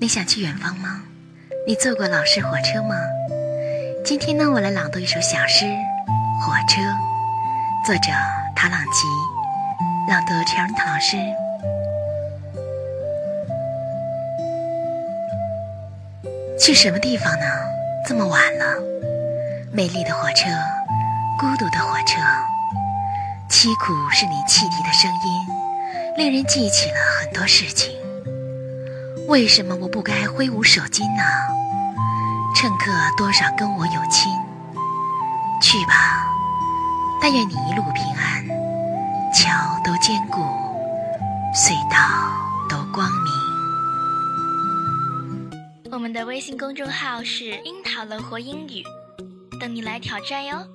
你想去远方吗？你坐过老式火车吗？今天呢，我来朗读一首小诗《火车》，作者塔朗吉，朗读陈润塔老师。去什么地方呢？这么晚了，美丽的火车，孤独的火车，凄苦是你汽笛的声音，令人记起了很多事情。为什么我不该挥舞手巾呢？乘客多少跟我有亲，去吧，但愿你一路平安，桥都坚固，隧道都光明。我们的微信公众号是“樱桃乐活英语”，等你来挑战哟。